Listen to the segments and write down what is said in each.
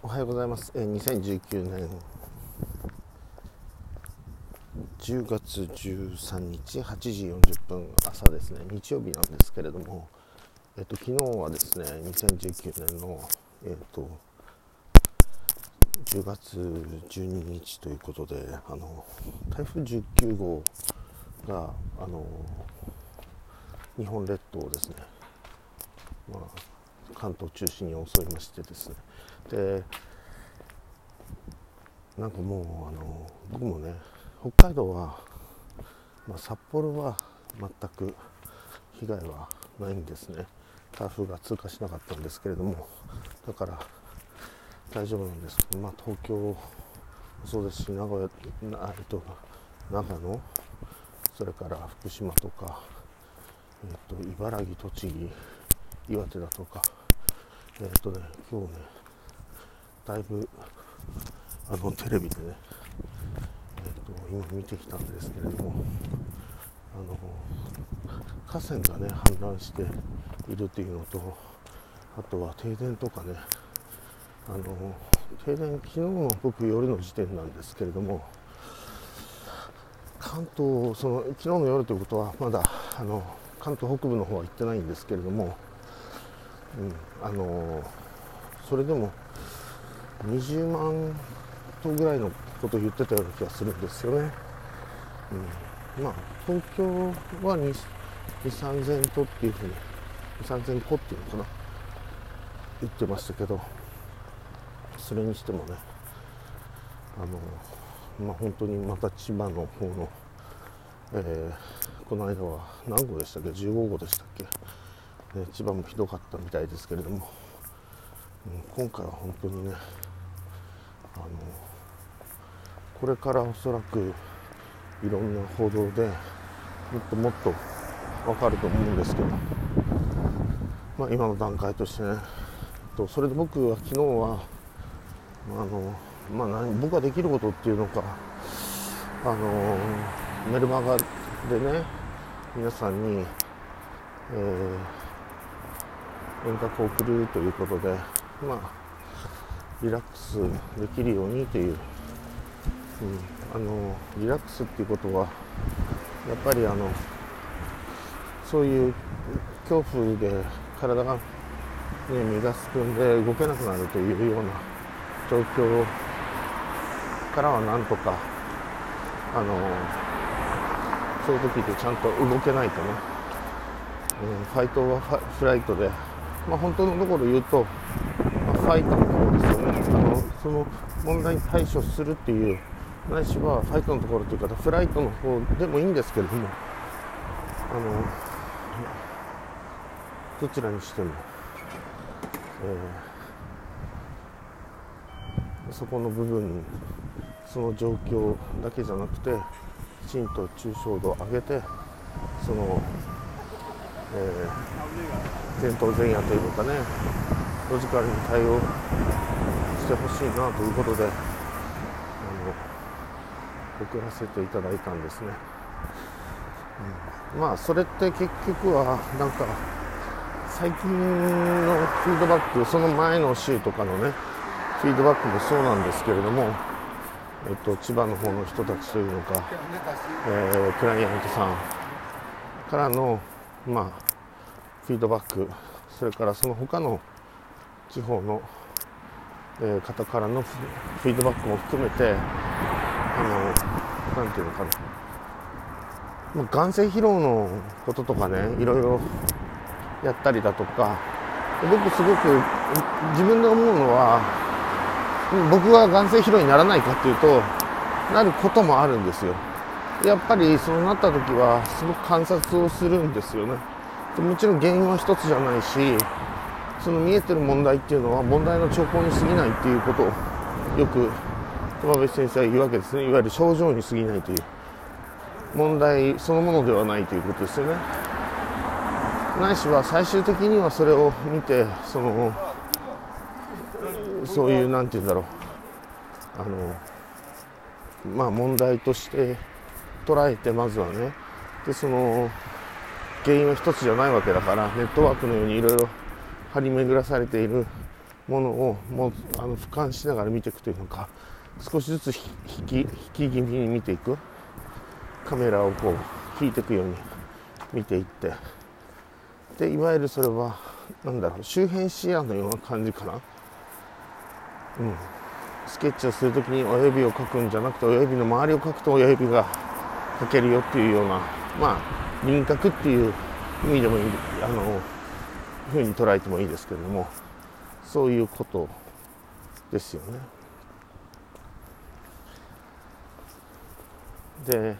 おはようございます。え2019年10月13日8時40分朝ですね、日曜日なんですけれども、えっと昨日はですね、2019年のえっと10月12日ということで、あの台風19号があの日本列島ですね、関東中心に襲いましてですね。でなんかもうあの僕もね北海道は、まあ、札幌は全く被害はないんですね。台風が通過しなかったんですけれどもだから大丈夫なんです。けど、まあ、東京もそうですし名古屋なえっと長野それから福島とか、えっと、茨城栃木岩手だとかえっ、とね今日ねだいぶあのテレビでねえっ、と今見てきたんですけれどもあの河川がね氾濫しているというのとあとは停電とかねあの停電昨日の僕夜の時点なんですけれども関東その昨日の夜ということはまだあの関東北部の方は行ってないんですけれどもうん、あのそれでも20万トぐらいのことを言ってたような気がするんですよね。うん、まあ東京は2 3000トっていうふうに3000個っていうのかな。言ってましたけどそれにしてもねあのまあ本当にまた千葉の方の、えー、この間は何号でしたっけ？15号でしたっけ？ね、千葉もひどかったみたいですけれども、今回は本当にねあのこれからおそらくいろんな報道でもっともっと分かると思うんですけど、まあ、今の段階としてねとそれで僕は昨日はあの、まあ何、僕ができることっていうのかあのメルマガでね皆さんに、えー遠隔を送るということで、まあ、リラックスできるようにという、うん、あのリラックスっていうことはやっぱりあのそういう恐怖で体が、ね、身がすくんで動けなくなるというような状況からはなんとかあのそういう時ってちゃんと動けないとね、うん、ファイトはフライトでまあ、本当のところ言うと、まあ、ファイトの方ですよね。あのその問題に対処するっていうないしはファイトのところというかフライトの方でもいいんですけれどもあのどちらにしても、えー、そこの部分その状況だけじゃなくてきちんと抽象度を上げてそのえー、前頭前野というかねロジカルに対応してほしいなということであの送らせていただいたんですね、うん、まあそれって結局はなんか最近のフィードバックその前の週とかのねフィードバックもそうなんですけれどもえっと、千葉の方の人たちというのか、えー、クライアントさんからのまあ、フィードバックそれからその他の地方の、え、方からのフィードバックも含めてあのなんていうのかな。ま、眼性疲労のこととかねいろいろやったりだとか僕すごく自分で思うのは僕が眼性疲労にならないかっていうとなることもあるんですよ。やっぱりそうなった時はすごく観察をするんですよね。もちろん原因は一つじゃないしその見えてる問題っていうのは問題の兆候に過ぎないっていうことをよく熊部先生は言うわけですね。いわゆる症状に過ぎないという問題そのものではないということですよね。ないしは最終的にはそれを見てそのそういう何て言うんだろう。あのまあ問題として捉えてまずはね。でその原因は一つじゃないわけだからネットワークのようにいろいろ張り巡らされているものをもうあの俯瞰しながら見ていくというのか少しずつ引き引き気味に見ていく。カメラをこう引いていくように見ていって。でいわゆるそれは何だろう周辺視野のような感じかな、うん、スケッチをする時に親指を描くんじゃなくて親指の周りを描くと親指が描けるよっていうようなまあ輪郭っていう意味でもいいあのふうに捉えてもいいですけれどもそういうことですよね。で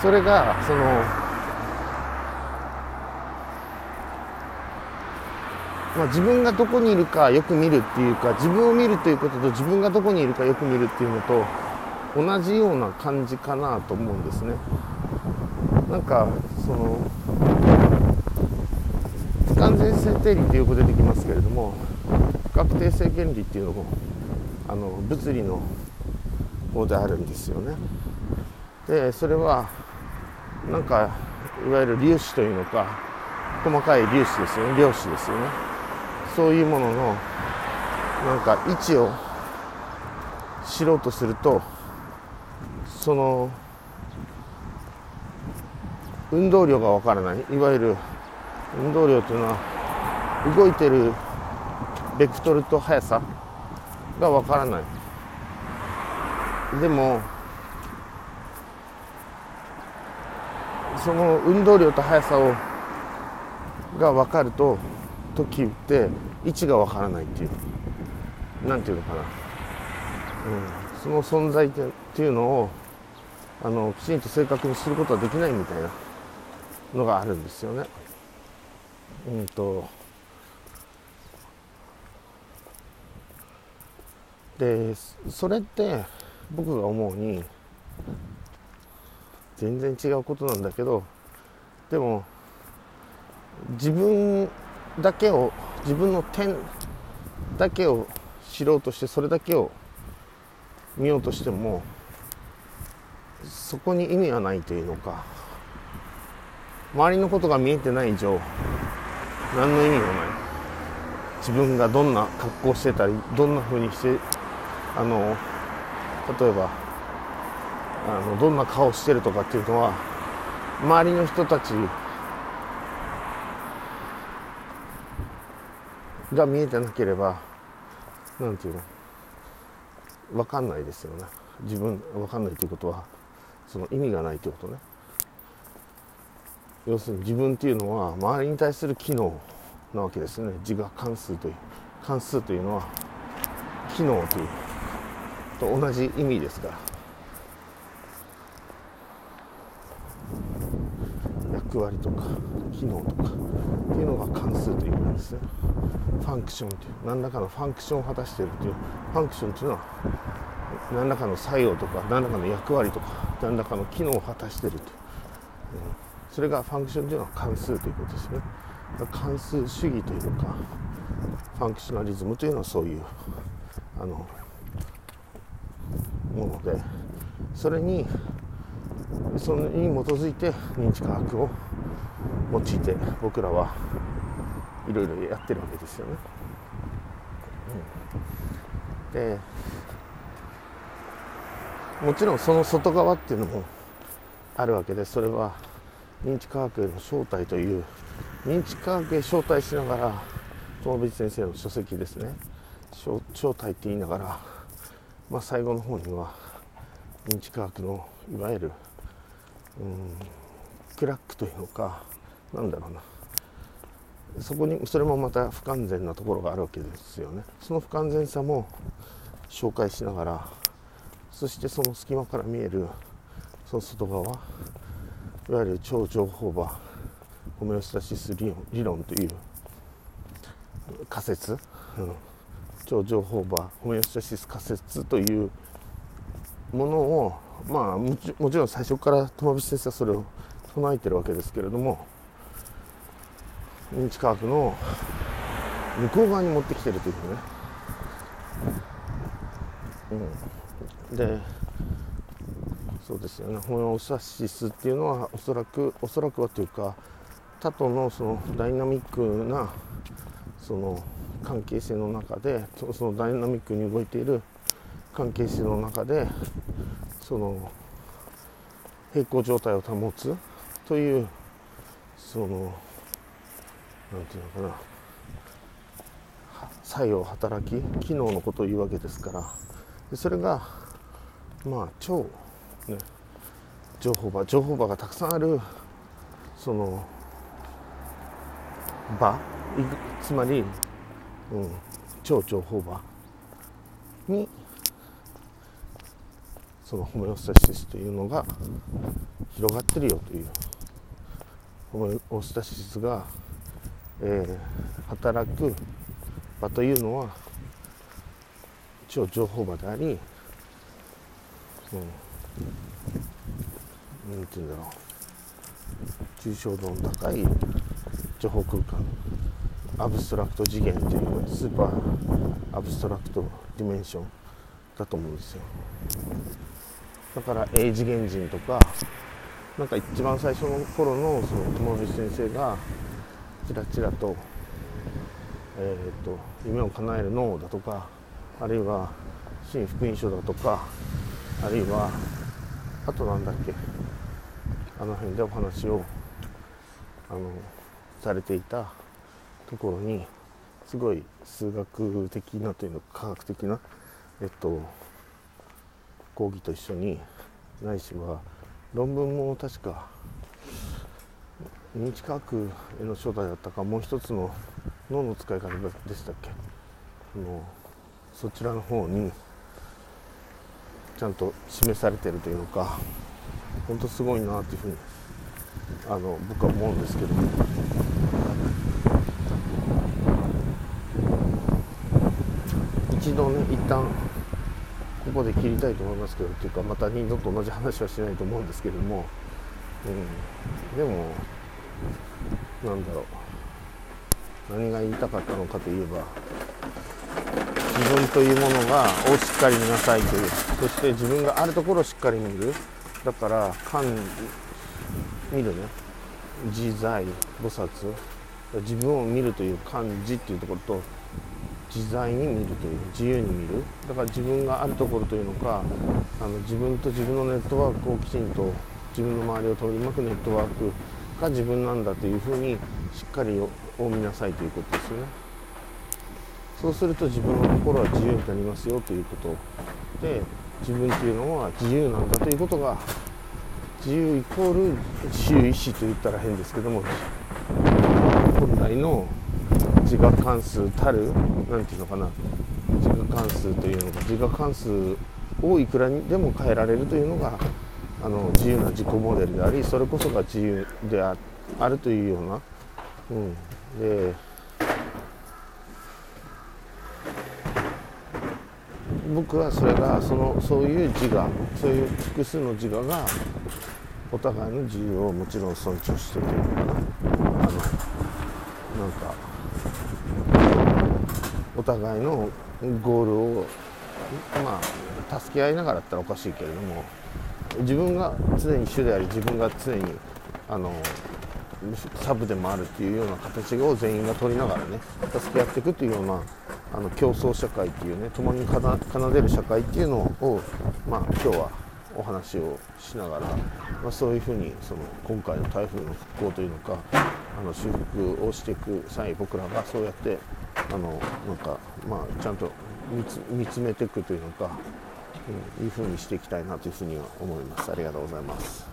それがそのまあ、自分がどこにいるかよく見るっていうか自分を見るということと自分がどこにいるかよく見るっていうのと同じような感じかなと思うんですね。なんかその不完全性定理ってよく出てきますけれども不確定性原理っていうのもあの物理の方であるんですよね。でそれはなんかいわゆる粒子というのか細かい粒子ですよね。量子ですよね。そういうもののなんか位置を知ろうとするとその運動量がわからない。いわゆる運動量というのは動いてるベクトルと速さがわからない。でもその運動量と速さをが分かると時って位置が分からないっていう。何ていうのかな、うん、その存在っていうのをあのきちんと正確にすることはできないみたいなのがあるんですよね。うんと。でそれって僕が思うに全然違うことなんだけどでも自分だけを自分の点だけを知ろうとしてそれだけを見ようとしてもそこに意味はないというのか。周りのことが見えてない以上何の意味もない。自分がどんな格好してたりどんな風にしてあの例えばあのどんな顔してるとかっていうのは周りの人たちが見えてなければ何て言うの？分かんないですよね。自分分かんないということはその意味がないということね。要するに自分っていうのは周りに対する機能なわけですね。自我関数という関数というのは機能というと同じ意味ですから。役割とか機能とかっていうのが関数という意味なんですねファンクションという何らかのファンクションを果たしているというファンクションというのは何らかの作用とか何らかの役割とか何らかの機能を果たしているという、うん、それがファンクションというのは関数ということですね。関数主義というのかファンクショナリズムというのはそういうあのものでそれにそれに基づいて認知科学を用いて僕らはいろいろやってるわけですよね。うん、でもちろんその外側っていうのもあるわけでそれは認知科学への招待という認知科学へ招待しながら友淵先生の書籍ですね招待って言いながら、まあ、最後の方には認知科学のいわゆる、うん、クラックというのかなんだろうな。そこにそれもまた不完全なところがあるわけですよね。その不完全さも紹介しながらそしてその隙間から見えるその外側いわゆる超情報場ホメオスタシス理論理論という仮説、うん、超情報場ホメオスタシス仮説というものをまあもちろん最初から友淵先生はそれを唱えてるわけですけれども認知科学の向こう側に持ってきてるというね、うん、でそうですよね。ホメオスタシスっていうのはおそらくおそらくはというか他とのそのダイナミックなその関係性の中でそのダイナミックに動いている関係性の中でその平行状態を保つというその何て言うのかな。作用働き機能のことを言うわけですから。でそれがまあ超ね。情報場。情報場がたくさんあるその場。つまり、うん、超情報場。にそのホメオスタシスというのが広がってるよという。ホメオスタシスが、えー、働く場というのは超情報場であり、うん、なんて言うんだろう。抽象度の高い情報空間 abstract 次元っていう super abstract dimension だと思うんですよ。だから英次元人とかなんか一番最初の頃のその苫米地先生がちらちらと,、えーと、夢を叶える脳だとかあるいは新福音書だとかあるいはあとなんだっけあの辺でお話をあのされていたところにすごい数学的なというの科学的なえっと講義と一緒にないしは論文も確か認知科学への初代だったかもう一つの脳の使い方でしたっけ？のそちらの方にちゃんと示されてるというのか本当すごいなというふうにあの僕は思うんですけど。一度ね一旦ここで切りたいと思いますけどっていうかまた二度と同じ話はしないと思うんですけども、うん、でもなんだろう。何が言いたかったのかといえば自分というものがをしっかり見なさいという。そして自分があるところをしっかり見る。だから観見るね。自在菩薩。自分を見るという漢字っていうところと自在に見るという自由に見る。だから自分があるところというのかあの自分と自分のネットワークをきちんと自分の周りを取り巻くネットワークが自分なんだというふうにしっかりを見なさいということですよね。そうすると自分の心は自由になりますよということで自分というのは自由なんだということが自由イコール自由意志と言ったら変ですけども本来の自我関数たる何て言うのかな自我関数というのが自我関数をいくらにでも変えられるというのがあの自由な自己モデルでありそれこそが自由であるというような、うん、で僕はそれがそのそういう自我そういう複数の自我がお互いの自由をもちろん尊重してというのかな。あのなんかお互いのゴールをまあ助け合いながらだったらおかしいけれども自分が常に主であり自分が常にあのサブでもあるっていうような形を全員が取りながらね助け合っていくというようなあの競争社会っていうね共に奏でる社会っていうのをまあ今日はお話をしながら、まあ、そういうふうにその今回の台風の復興というのかあの修復をしていく際僕らがそうやってあのなんかまあちゃんと見つめていくというのか、いうふうにしていきたいなというふうには思います。ありがとうございます。